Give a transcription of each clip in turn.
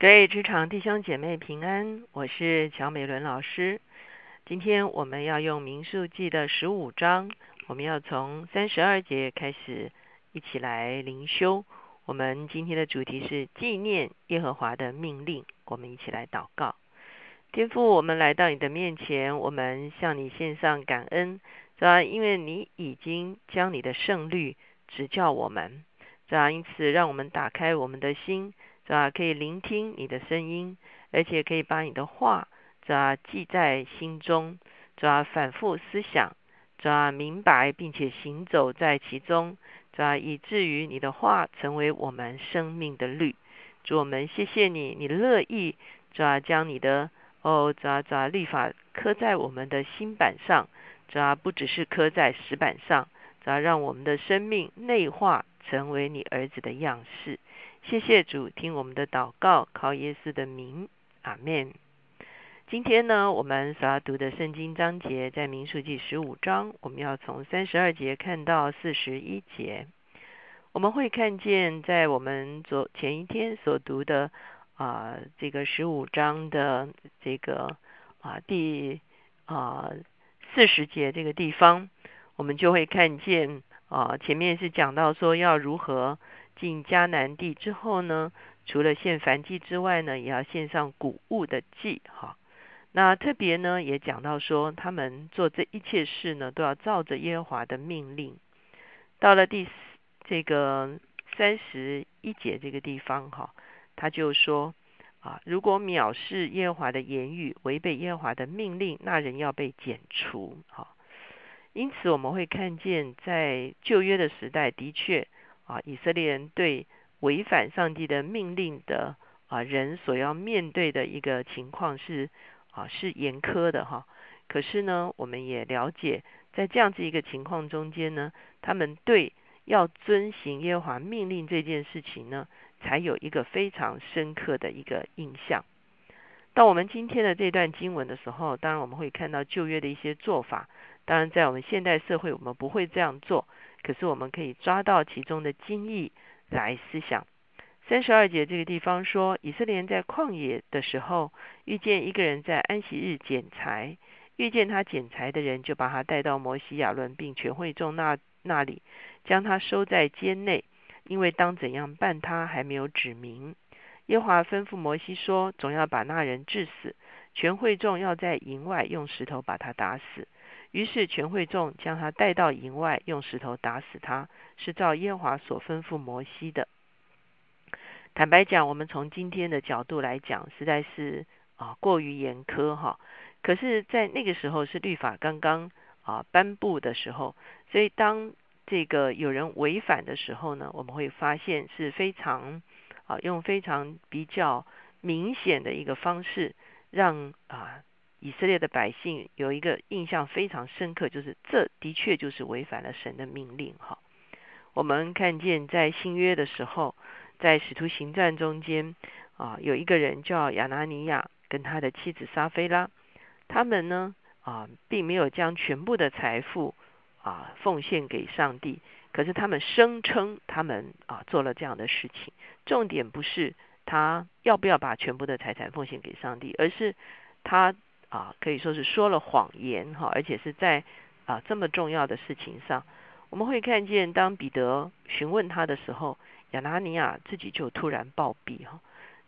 各位职场弟兄姐妹平安，我是乔美伦老师。今天我们要用民数记的十五章，我们要从三十二节开始一起来灵修。我们今天的主题是纪念耶和华的命令。我们一起来祷告，天父，我们来到你的面前，我们向你献上感恩，是吧？因为你已经将你的圣律指教我们，是吧？因此，让我们打开我们的心。是吧？可以聆听你的声音，而且可以把你的话，是吧？记在心中，是吧？反复思想，是吧？明白并且行走在其中，是吧？以至于你的话成为我们生命的律。主我们谢谢你，你乐意，是吧？将你的哦，是吧？是吧？律法刻在我们的心板上，是吧？不只是刻在石板上，是吧？让我们的生命内化成为你儿子的样式。谢谢主，听我们的祷告，靠耶稣的名，阿门。今天呢，我们所要读的圣经章节在民数记十五章，我们要从三十二节看到四十一节。我们会看见，在我们昨前一天所读的啊这个十五章的这个啊第啊四十节这个地方，我们就会看见啊前面是讲到说要如何。进迦南地之后呢，除了献燔祭之外呢，也要献上谷物的祭。哈，那特别呢，也讲到说，他们做这一切事呢，都要照着耶和华的命令。到了第四这个三十一节这个地方，哈，他就说啊，如果藐视耶和华的言语，违背耶和华的命令，那人要被剪除。哈，因此我们会看见，在旧约的时代，的确。啊，以色列人对违反上帝的命令的啊人所要面对的一个情况是啊是严苛的哈。可是呢，我们也了解，在这样子一个情况中间呢，他们对要遵行耶和华命令这件事情呢，才有一个非常深刻的一个印象。到我们今天的这段经文的时候，当然我们会看到旧约的一些做法。当然，在我们现代社会，我们不会这样做。可是我们可以抓到其中的精义来思想。三十二节这个地方说，以色列在旷野的时候，遇见一个人在安息日捡柴，遇见他捡柴的人，就把他带到摩西亚伦并全会众那那里，将他收在监内，因为当怎样办他还没有指明。耶华吩咐摩西说，总要把那人治死，全会众要在营外用石头把他打死。于是全会众将他带到营外，用石头打死他，是照耶和华所吩咐摩西的。坦白讲，我们从今天的角度来讲，实在是啊过于严苛哈。可是，在那个时候是律法刚刚啊颁布的时候，所以当这个有人违反的时候呢，我们会发现是非常啊用非常比较明显的一个方式让啊。以色列的百姓有一个印象非常深刻，就是这的确就是违反了神的命令。哈，我们看见在新约的时候，在使徒行传中间啊，有一个人叫亚拿尼亚，跟他的妻子撒菲拉，他们呢啊，并没有将全部的财富啊奉献给上帝，可是他们声称他们啊做了这样的事情。重点不是他要不要把全部的财产奉献给上帝，而是他。啊，可以说是说了谎言哈，而且是在啊这么重要的事情上，我们会看见，当彼得询问他的时候，亚拿尼亚自己就突然暴毙哈，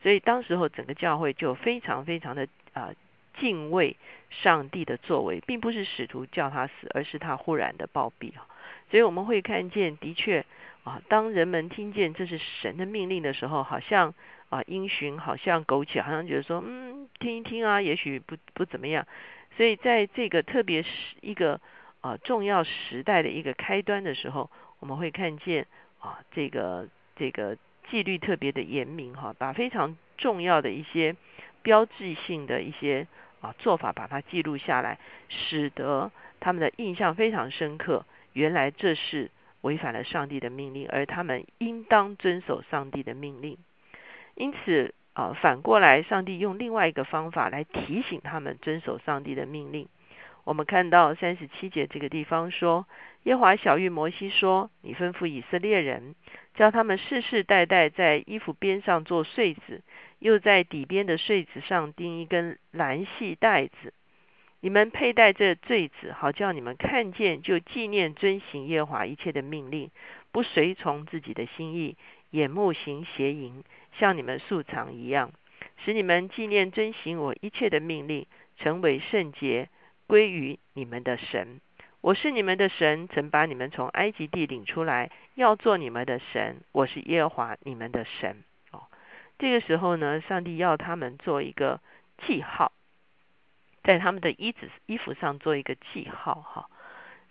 所以当时候整个教会就非常非常的啊敬畏上帝的作为，并不是使徒叫他死，而是他忽然的暴毙哈，所以我们会看见，的确啊，当人们听见这是神的命令的时候，好像。啊，因循好像苟且，好像觉得说，嗯，听一听啊，也许不不怎么样。所以在这个特别是一个啊重要时代的一个开端的时候，我们会看见啊这个这个纪律特别的严明哈，把非常重要的一些标志性的一些啊做法把它记录下来，使得他们的印象非常深刻。原来这是违反了上帝的命令，而他们应当遵守上帝的命令。因此啊，反过来，上帝用另外一个方法来提醒他们遵守上帝的命令。我们看到三十七节这个地方说，耶华小玉摩西说：“你吩咐以色列人，叫他们世世代代在衣服边上做穗子，又在底边的穗子上钉一根蓝细带子。你们佩戴这坠子，好叫你们看见就纪念遵行耶华一切的命令，不随从自己的心意，眼目行邪淫，像你们素常一样，使你们纪念遵行我一切的命令，成为圣洁。”归于你们的神，我是你们的神，曾把你们从埃及地领出来，要做你们的神。我是耶和华你们的神。哦，这个时候呢，上帝要他们做一个记号，在他们的衣子衣服上做一个记号。哈，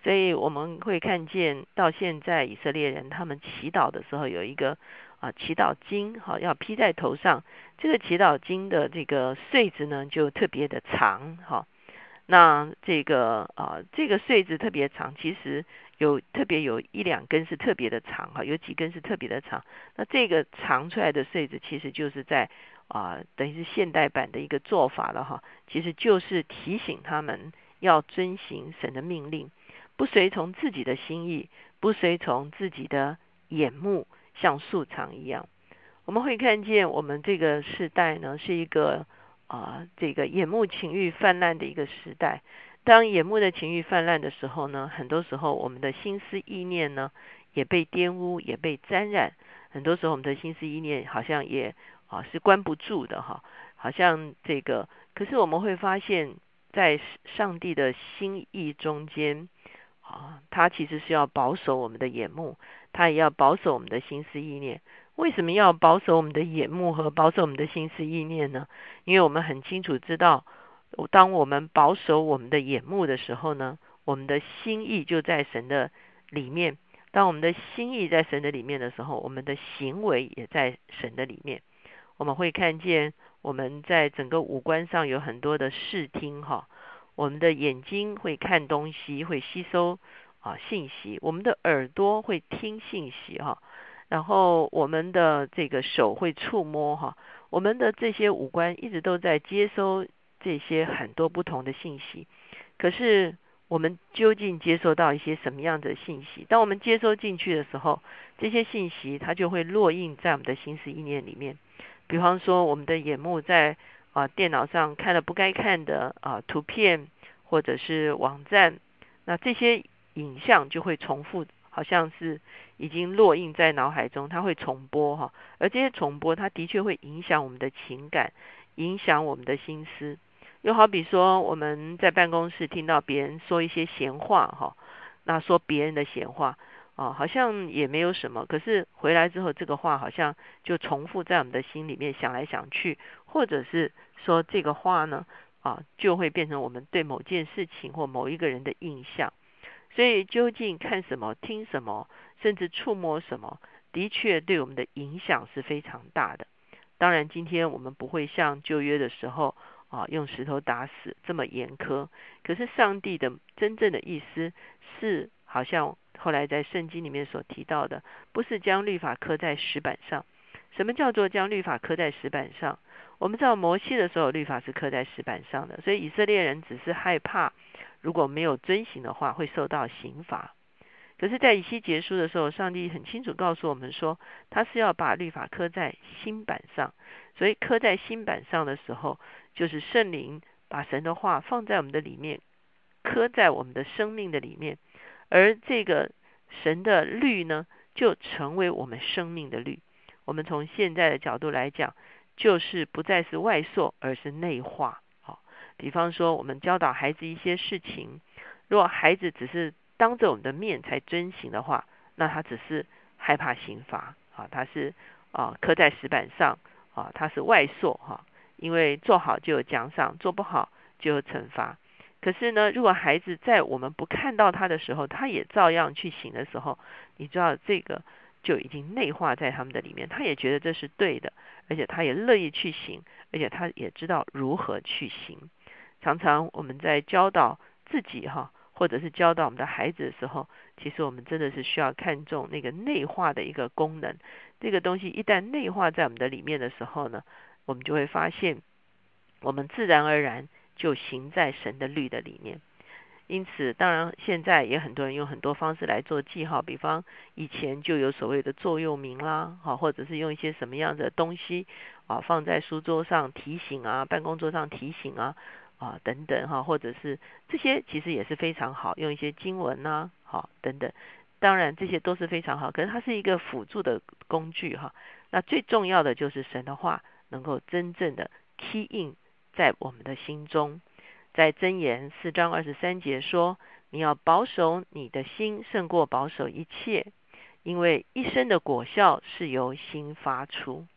所以我们会看见到现在以色列人他们祈祷的时候，有一个啊祈祷经，哈，要披在头上。这个祈祷经的这个穗子呢，就特别的长，哈。那这个啊，这个穗子特别长，其实有特别有一两根是特别的长哈，有几根是特别的长。那这个长出来的穗子，其实就是在啊，等于是现代版的一个做法了哈。其实就是提醒他们要遵行神的命令，不随从自己的心意，不随从自己的眼目，像素场一样。我们会看见我们这个时代呢，是一个。啊，这个眼目情欲泛滥的一个时代，当眼目的情欲泛滥的时候呢，很多时候我们的心思意念呢也被玷污，也被沾染。很多时候我们的心思意念好像也啊是关不住的哈，好像这个，可是我们会发现，在上帝的心意中间啊，他其实是要保守我们的眼目，他也要保守我们的心思意念。为什么要保守我们的眼目和保守我们的心思意念呢？因为我们很清楚知道，当我们保守我们的眼目的时候呢，我们的心意就在神的里面。当我们的心意在神的里面的时候，我们的行为也在神的里面。我们会看见我们在整个五官上有很多的视听哈，我们的眼睛会看东西，会吸收啊信息；我们的耳朵会听信息哈。然后我们的这个手会触摸哈，我们的这些五官一直都在接收这些很多不同的信息。可是我们究竟接收到一些什么样的信息？当我们接收进去的时候，这些信息它就会落印在我们的心思意念里面。比方说，我们的眼目在啊电脑上看了不该看的啊图片或者是网站，那这些影像就会重复。好像是已经落印在脑海中，它会重播哈，而这些重播，它的确会影响我们的情感，影响我们的心思。又好比说，我们在办公室听到别人说一些闲话哈，那说别人的闲话啊，好像也没有什么，可是回来之后，这个话好像就重复在我们的心里面想来想去，或者是说这个话呢啊，就会变成我们对某件事情或某一个人的印象。所以，究竟看什么、听什么，甚至触摸什么，的确对我们的影响是非常大的。当然，今天我们不会像旧约的时候啊，用石头打死这么严苛。可是，上帝的真正的意思是，好像后来在圣经里面所提到的，不是将律法刻在石板上。什么叫做将律法刻在石板上？我们知道摩西的时候，律法是刻在石板上的，所以以色列人只是害怕。如果没有遵行的话，会受到刑罚。可是，在以西结束的时候，上帝很清楚告诉我们说，他是要把律法刻在新板上。所以，刻在新板上的时候，就是圣灵把神的话放在我们的里面，刻在我们的生命的里面。而这个神的律呢，就成为我们生命的律。我们从现在的角度来讲，就是不再是外塑，而是内化。好比方说，我们教导孩子一些事情，如果孩子只是当着我们的面才遵行的话，那他只是害怕刑罚啊，他是啊刻在石板上啊，他是外塑哈，因为做好就有奖赏，做不好就有惩罚。可是呢，如果孩子在我们不看到他的时候，他也照样去行的时候，你知道这个就已经内化在他们的里面，他也觉得这是对的，而且他也乐意去行，而且他也知道如何去行。常常我们在教导自己哈，或者是教导我们的孩子的时候，其实我们真的是需要看重那个内化的一个功能。这个东西一旦内化在我们的里面的时候呢，我们就会发现，我们自然而然就行在神的律的里面。因此，当然现在也很多人用很多方式来做记号，比方以前就有所谓的座右铭啦，好，或者是用一些什么样的东西啊放在书桌上提醒啊，办公桌上提醒啊啊等等哈，或者是这些其实也是非常好，用一些经文呐，好等等，当然这些都是非常好，可是它是一个辅助的工具哈。那最重要的就是神的话能够真正的 key in 在我们的心中。在箴言四章二十三节说：“你要保守你的心，胜过保守一切，因为一生的果效是由心发出。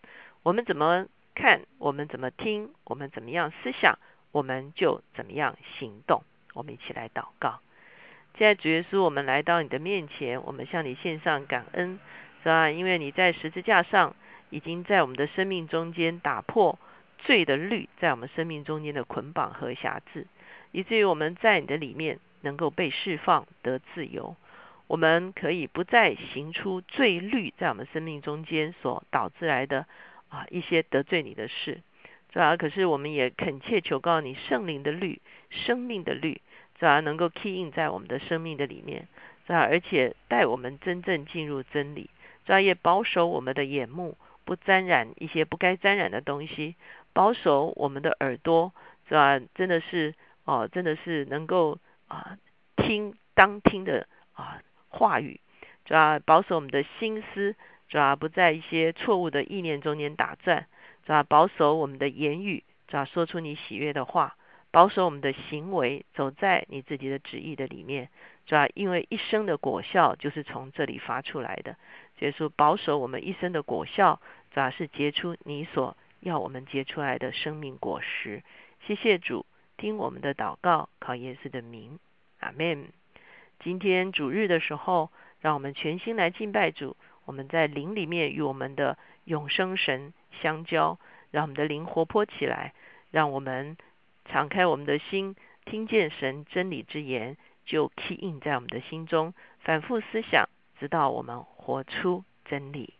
我们怎么看，我们怎么听，我们怎么样思想，我们就怎么样行动。”我们一起来祷告。现在主耶稣，我们来到你的面前，我们向你献上感恩，是吧？因为你在十字架上已经在我们的生命中间打破。罪的律在我们生命中间的捆绑和辖制，以至于我们在你的里面能够被释放得自由。我们可以不再行出罪律在我们生命中间所导致来的啊一些得罪你的事，是吧？可是我们也恳切求告你圣灵的律、生命的律，是吧？能够 key in 在我们的生命的里面，是吧？而且带我们真正进入真理，是吧？也保守我们的眼目不沾染一些不该沾染的东西。保守我们的耳朵，是吧？真的是哦，真的是能够啊听当听的啊话语，是吧？保守我们的心思，是吧？不在一些错误的意念中间打转，是吧？保守我们的言语，是吧？说出你喜悦的话，保守我们的行为，走在你自己的旨意的里面，是吧？因为一生的果效就是从这里发出来的，所以说保守我们一生的果效，是吧？是结出你所。要我们结出来的生命果实，谢谢主，听我们的祷告，靠耶稣的名，阿门。今天主日的时候，让我们全心来敬拜主。我们在灵里面与我们的永生神相交，让我们的灵活泼起来，让我们敞开我们的心，听见神真理之言，就 key in 在我们的心中，反复思想，直到我们活出真理。